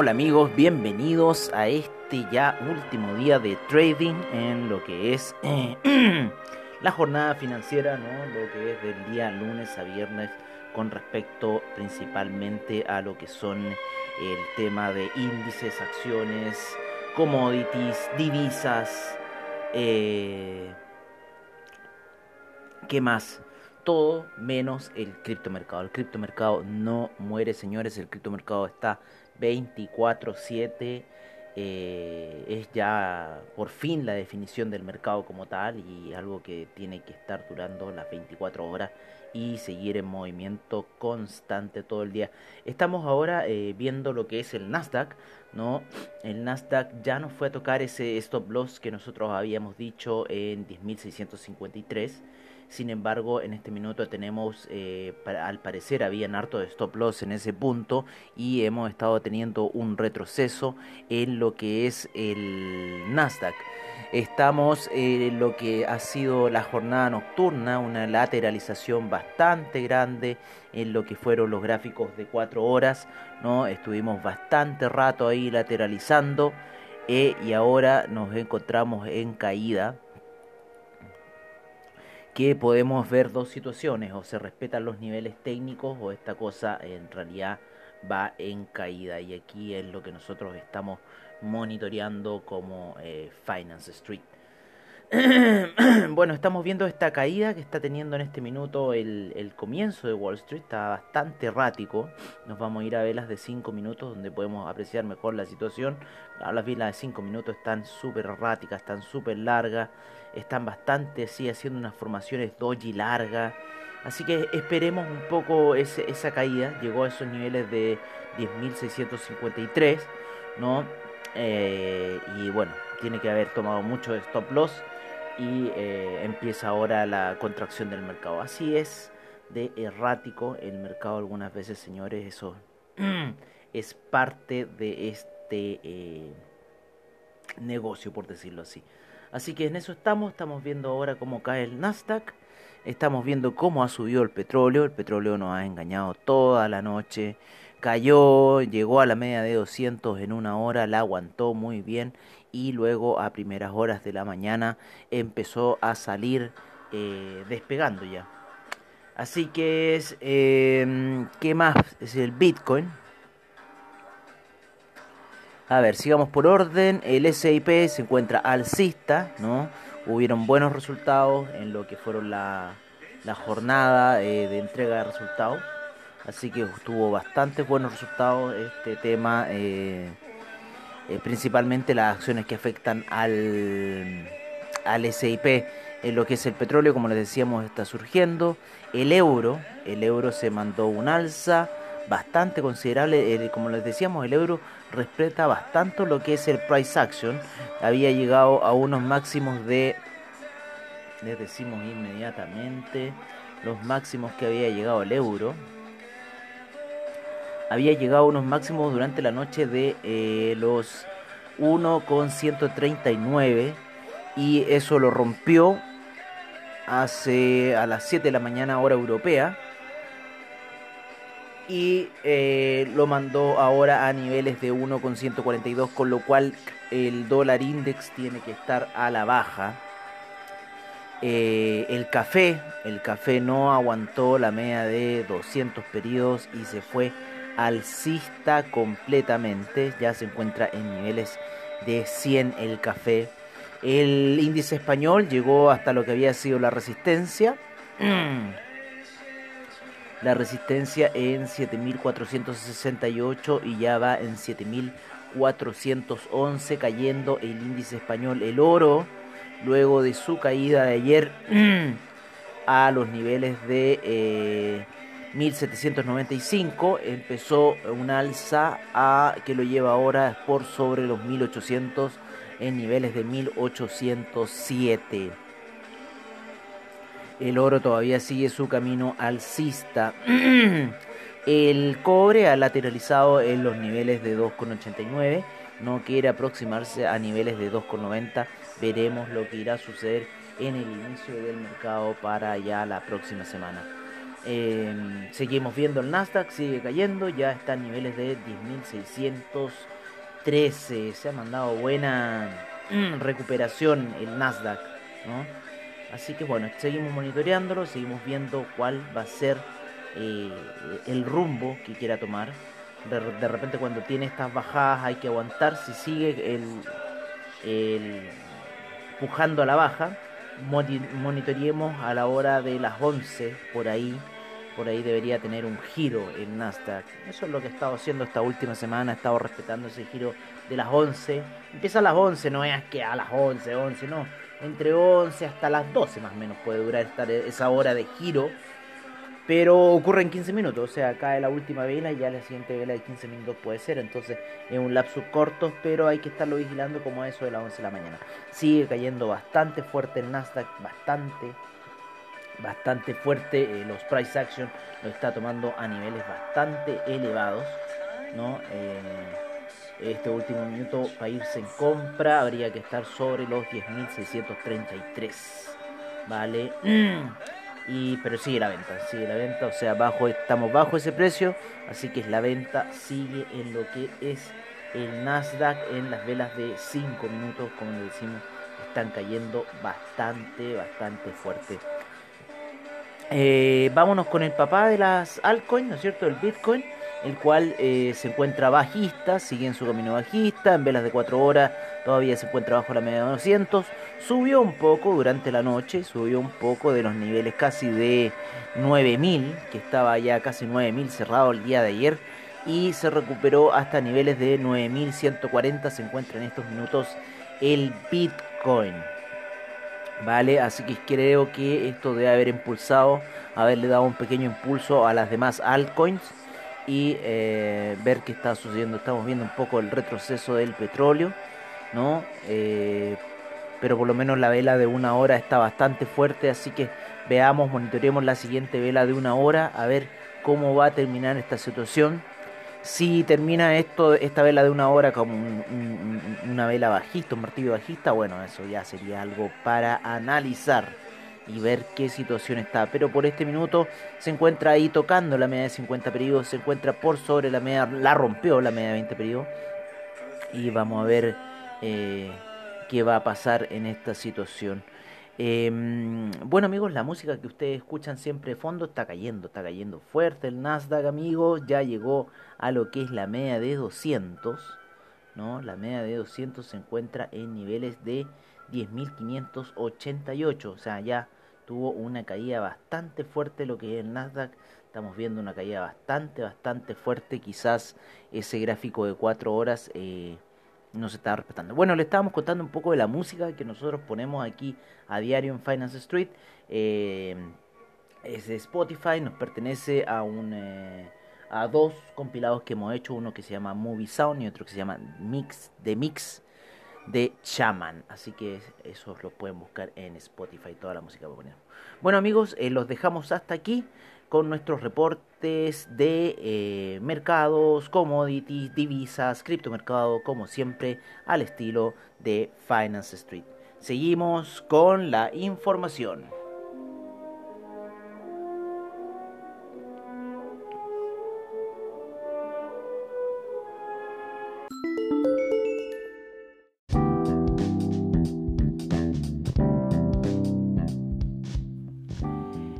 Hola amigos, bienvenidos a este ya último día de trading en lo que es eh, la jornada financiera, ¿no? lo que es del día lunes a viernes con respecto principalmente a lo que son el tema de índices, acciones, commodities, divisas, eh, ¿qué más? Todo menos el criptomercado. El criptomercado no muere, señores. El criptomercado está 24/7 eh, es ya por fin la definición del mercado como tal y algo que tiene que estar durando las 24 horas y seguir en movimiento constante todo el día. Estamos ahora eh, viendo lo que es el Nasdaq, ¿no? El Nasdaq ya no fue a tocar ese stop loss que nosotros habíamos dicho en 10.653 sin embargo, en este minuto tenemos, eh, al parecer, habían harto de stop loss en ese punto y hemos estado teniendo un retroceso en lo que es el Nasdaq. Estamos en lo que ha sido la jornada nocturna, una lateralización bastante grande en lo que fueron los gráficos de 4 horas, ¿no? Estuvimos bastante rato ahí lateralizando eh, y ahora nos encontramos en caída que podemos ver dos situaciones, o se respetan los niveles técnicos o esta cosa en realidad va en caída y aquí es lo que nosotros estamos monitoreando como eh, Finance Street. bueno, estamos viendo esta caída que está teniendo en este minuto el, comienzo de Wall Street. Está bastante errático. Nos vamos a ir a velas de 5 minutos donde podemos apreciar mejor la situación. Las velas de 5 minutos están súper erráticas, están súper largas. Están bastante, sí, haciendo unas formaciones doji largas. Así que esperemos un poco esa caída. Llegó a esos niveles de 10.653, ¿no? Eh, y bueno, tiene que haber tomado mucho stop loss y eh, empieza ahora la contracción del mercado. Así es de errático el mercado algunas veces, señores, eso es parte de este eh, negocio, por decirlo así. Así que en eso estamos, estamos viendo ahora cómo cae el Nasdaq, estamos viendo cómo ha subido el petróleo, el petróleo nos ha engañado toda la noche, cayó, llegó a la media de 200 en una hora, la aguantó muy bien y luego a primeras horas de la mañana empezó a salir eh, despegando ya. Así que es, eh, ¿qué más? Es el Bitcoin. A ver, sigamos por orden. El SIP se encuentra alcista, ¿no? Hubieron buenos resultados en lo que fueron la, la jornada eh, de entrega de resultados. Así que tuvo bastantes buenos resultados este tema. Eh, eh, principalmente las acciones que afectan al, al SIP. En lo que es el petróleo, como les decíamos, está surgiendo. El euro, el euro se mandó un alza bastante considerable. como les decíamos, el euro respeta bastante lo que es el price action. Había llegado a unos máximos de, les decimos inmediatamente, los máximos que había llegado el euro había llegado a unos máximos durante la noche de eh, los 1,139 y eso lo rompió hace a las 7 de la mañana hora europea y eh, lo mandó ahora a niveles de 1,142 con lo cual el dólar index tiene que estar a la baja. Eh, el café el café no aguantó la media de 200 periodos y se fue alcista completamente, ya se encuentra en niveles de 100 el café. El índice español llegó hasta lo que había sido la resistencia. La resistencia en 7468 y ya va en 7411 cayendo el índice español. El oro, luego de su caída de ayer a los niveles de... Eh, 1795, empezó un alza a que lo lleva ahora por sobre los 1800 en niveles de 1807. El oro todavía sigue su camino alcista. El cobre ha lateralizado en los niveles de 2,89. No quiere aproximarse a niveles de 2,90. Veremos lo que irá a suceder en el inicio del mercado para ya la próxima semana. Em, seguimos viendo el Nasdaq, sigue cayendo, ya está a niveles de 10.613. Se ha mandado buena mm, recuperación el Nasdaq. Así que bueno, seguimos monitoreándolo, seguimos viendo cuál va a ser eh, el rumbo que quiera tomar. De, repente cuando tiene estas bajadas hay que aguantar. Si sigue el, el pujando a la baja, monitoreemos a la hora de las 11 por ahí por ahí debería tener un giro el Nasdaq. Eso es lo que he estado haciendo esta última semana, he estado respetando ese giro de las 11. Empieza a las 11, no es que a las 11, 11, no. Entre 11 hasta las 12 más o menos puede durar esa hora de giro. Pero ocurre en 15 minutos, o sea, cae la última vela y ya la siguiente vela de 15 minutos puede ser. Entonces es un lapso corto, pero hay que estarlo vigilando como eso de las 11 de la mañana. Sigue cayendo bastante fuerte el Nasdaq, bastante bastante fuerte. Eh, los price action lo está tomando a niveles bastante elevados. ¿no? Eh, este último minuto para irse en compra habría que estar sobre los 10.633. ¿Vale? Y, pero sigue la venta, sigue la venta, o sea, bajo, estamos bajo ese precio, así que la venta sigue en lo que es el Nasdaq en las velas de 5 minutos, como le decimos, están cayendo bastante, bastante fuerte. Eh, vámonos con el papá de las altcoins, ¿no es cierto? El Bitcoin, el cual eh, se encuentra bajista, sigue en su camino bajista, en velas de 4 horas todavía se encuentra bajo la media de 200. Subió un poco durante la noche, subió un poco de los niveles casi de 9000, que estaba ya casi 9000 cerrado el día de ayer, y se recuperó hasta niveles de 9140. Se encuentra en estos minutos el Bitcoin. ¿vale? Así que creo que esto debe haber impulsado, haberle dado un pequeño impulso a las demás altcoins y eh, ver qué está sucediendo. Estamos viendo un poco el retroceso del petróleo, ¿no? Eh, pero por lo menos la vela de una hora está bastante fuerte, así que veamos, monitoreemos la siguiente vela de una hora, a ver cómo va a terminar esta situación. Si termina esto, esta vela de una hora como una vela bajista, un martillo bajista, bueno, eso ya sería algo para analizar y ver qué situación está. Pero por este minuto se encuentra ahí tocando la media de 50 periodos, se encuentra por sobre la media, la rompió la media de 20 periodos. Y vamos a ver eh, qué va a pasar en esta situación. Em, bueno amigos, la música que ustedes escuchan siempre de fondo está cayendo, está cayendo fuerte el Nasdaq amigos, ya llegó a lo que es la media de 200, ¿no? La media de 200 se encuentra en niveles de 10.588, o sea, ya tuvo una caída bastante fuerte lo que es el Nasdaq, estamos viendo una caída bastante, bastante fuerte, quizás ese gráfico de 4 horas... Eh, no se está respetando. Bueno, le estábamos contando un poco de la música que nosotros ponemos aquí a diario en Finance Street. Eh, es de Spotify, nos pertenece a un eh, a dos compilados que hemos hecho, uno que se llama Movie Sound y otro que se llama Mix de Mix de Chaman. Así que eso lo pueden buscar en Spotify, toda la música que ponemos. Bueno amigos, eh, los dejamos hasta aquí con nuestros reportes de eh, mercados, commodities, divisas, criptomercado, como siempre, al estilo de Finance Street. Seguimos con la información.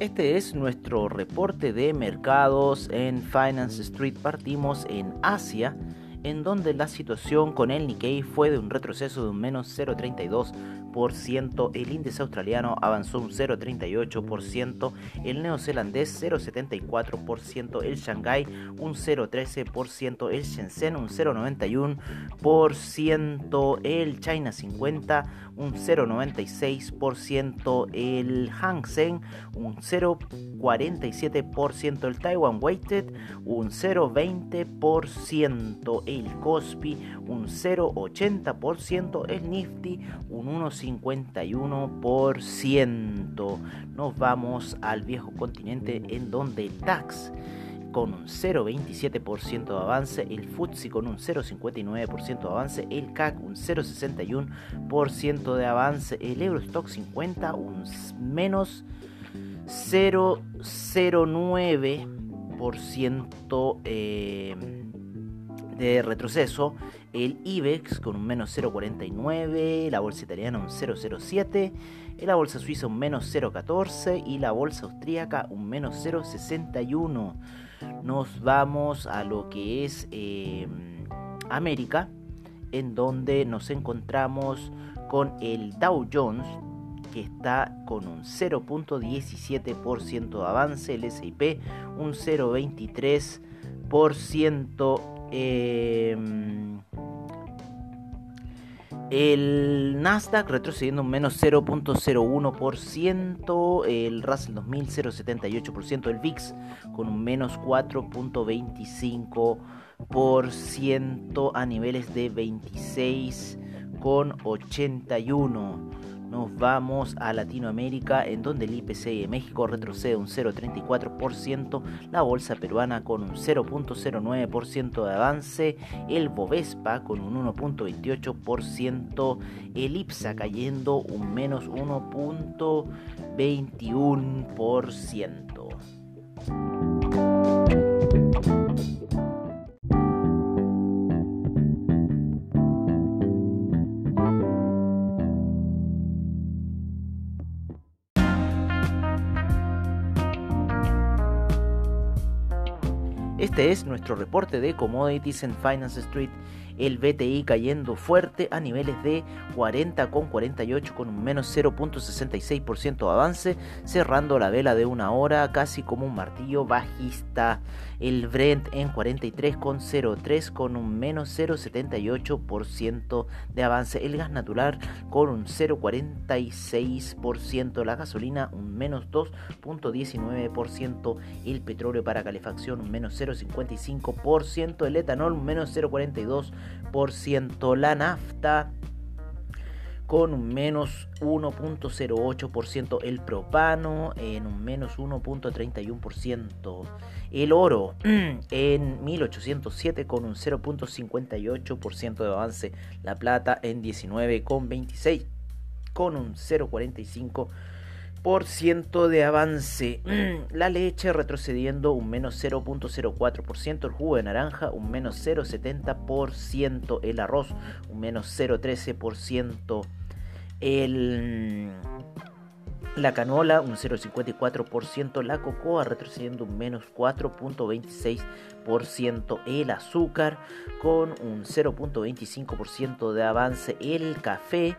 Este es nuestro reporte de mercados en Finance Street. Partimos en Asia, en donde la situación con el Nikkei fue de un retroceso de un menos 0,32 0,32%, el índice australiano avanzó un 0,38%, el neozelandés 0,74%, el Shanghai un 0,13%, el Shenzhen un 0,91%, el China 50 un 0,96%, el Hang Seng un 0,47%, el Taiwan Weighted un 0,20%, el Kospi un 0,80%, el Nifty un 1,51%. Nos vamos al viejo continente en donde el DAX con un 0,27% de avance, el FTSE con un 0,59% de avance, el CAC un 0,61% de avance, el Eurostock 50 un menos 0,09% eh, de retroceso, el IBEX con un menos 0,49, la bolsa italiana un 0,07, la bolsa suiza un menos 0,14 y la bolsa austríaca un menos 0,61 nos vamos a lo que es em, América, en donde nos encontramos con el Dow Jones, que está con un 0.17% de avance, el SIP un 0.23%. Eh, el Nasdaq retrocediendo un menos 0.01%, el Russell 2000 0.78%, el VIX con un menos 4.25% a niveles de 26,81. Nos vamos a Latinoamérica, en donde el IPC de México retrocede un 0,34%, la bolsa peruana con un 0,09% de avance, el Bovespa con un 1,28%, el IPSA cayendo un menos 1.21%. Este es nuestro reporte de Commodities en Finance Street el BTI cayendo fuerte a niveles de 40,48 con un menos 0.66% de avance, cerrando la vela de una hora casi como un martillo bajista. El Brent en 43,03 con un menos 0.78% de avance. El gas natural con un 0.46%. La gasolina un menos 2.19%. El petróleo para calefacción un menos 0.55%. El etanol un menos 0.42% la nafta con un menos 1.08%, el propano en un menos 1.31%, el oro en 1807 con un 0.58% de avance, la plata en 19,26 con un 0.45% por ciento de avance. La leche retrocediendo un menos 0.04%. El jugo de naranja un menos 0.70%. El arroz un menos 0.13%. El... La canola un 0,54%, la cocoa retrocediendo un menos 4,26%, el azúcar con un 0,25% de avance, el café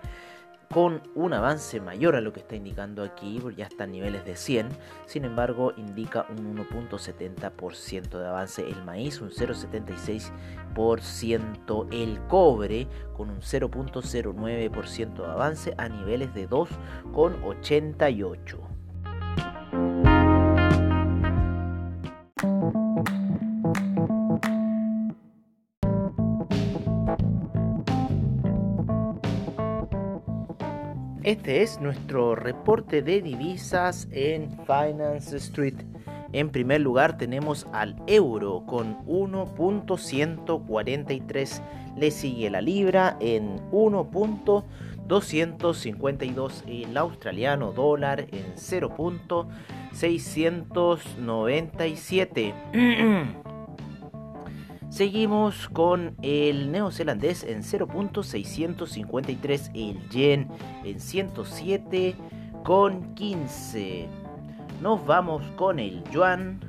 con un avance mayor a lo que está indicando aquí, ya está a niveles de 100, sin embargo indica un 1.70% de avance el maíz, un 0.76%, el cobre con un 0.09% de avance a niveles de 2,88%. Este es nuestro reporte de divisas en Finance Street. En primer lugar tenemos al euro con 1.143. Le sigue la libra en 1.252. El australiano dólar en 0.697. Seguimos con el neozelandés en 0.653, el yen en 107 con 15. Nos vamos con el yuan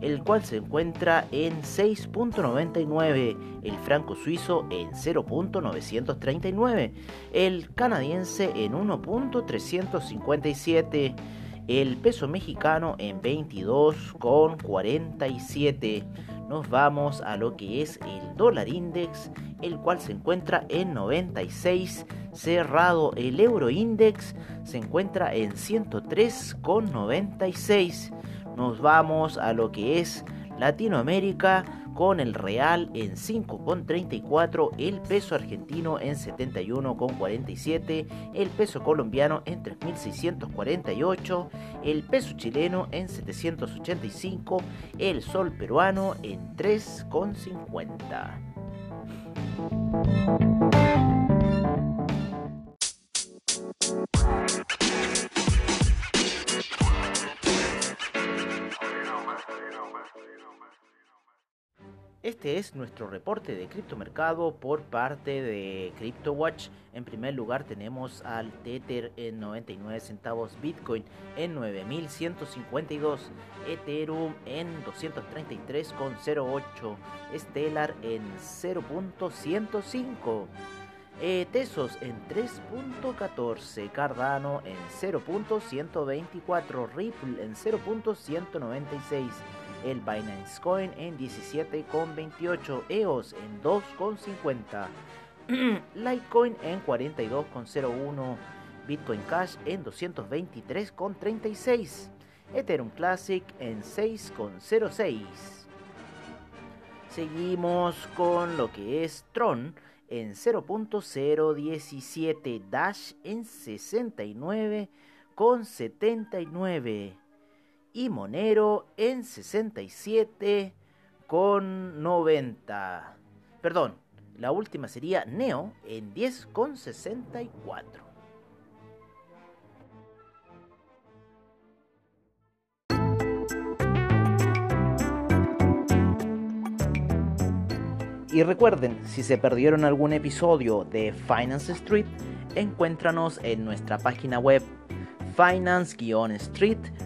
el cual se encuentra en 6.99, el franco suizo en 0.939, el canadiense en 1.357, el peso mexicano en 22.47. Nos vamos a lo que es el dólar index, el cual se encuentra en 96 cerrado. El euro index se encuentra en 103,96. Nos vamos a lo que es Latinoamérica con el real en 5,34, el peso argentino en 71,47, el peso colombiano en 3.648, el peso chileno en 785, el sol peruano en 3,50. Este es nuestro reporte de criptomercado por parte de CryptoWatch. En primer lugar tenemos al Tether en 99 centavos, Bitcoin en 9152, Ethereum en 233,08, Stellar en 0.105. Eh, Tesos en 3.14, Cardano en 0.124, Ripple en 0.196 el Binance Coin en 17,28, EOS en 2,50, Litecoin en 42,01, Bitcoin Cash en 223,36, Ethereum Classic en 6,06. Seguimos con lo que es Tron en 0.017, Dash en 69,79 y Monero en 67 con 90. Perdón, la última sería Neo en 10 con 64. Y recuerden, si se perdieron algún episodio de Finance Street, encuéntranos en nuestra página web finance-street.com